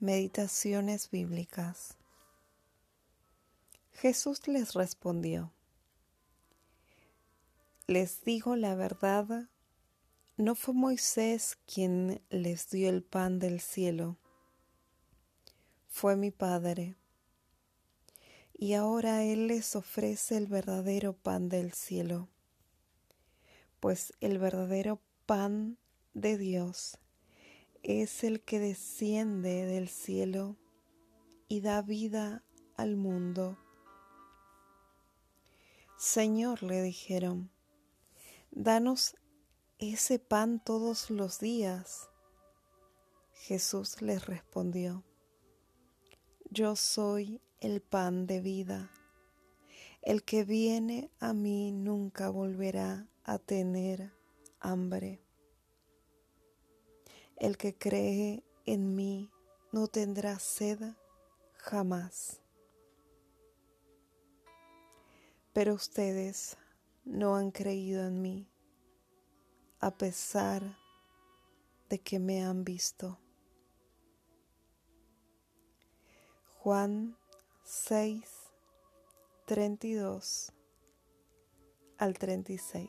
Meditaciones bíblicas. Jesús les respondió, Les digo la verdad, no fue Moisés quien les dio el pan del cielo, fue mi Padre. Y ahora Él les ofrece el verdadero pan del cielo, pues el verdadero pan de Dios es el que desciende del cielo y da vida al mundo. Señor, le dijeron, danos ese pan todos los días. Jesús les respondió, yo soy el pan de vida. El que viene a mí nunca volverá a tener hambre. El que cree en mí no tendrá sed jamás. Pero ustedes no han creído en mí a pesar de que me han visto. Juan 6, 32 al 36.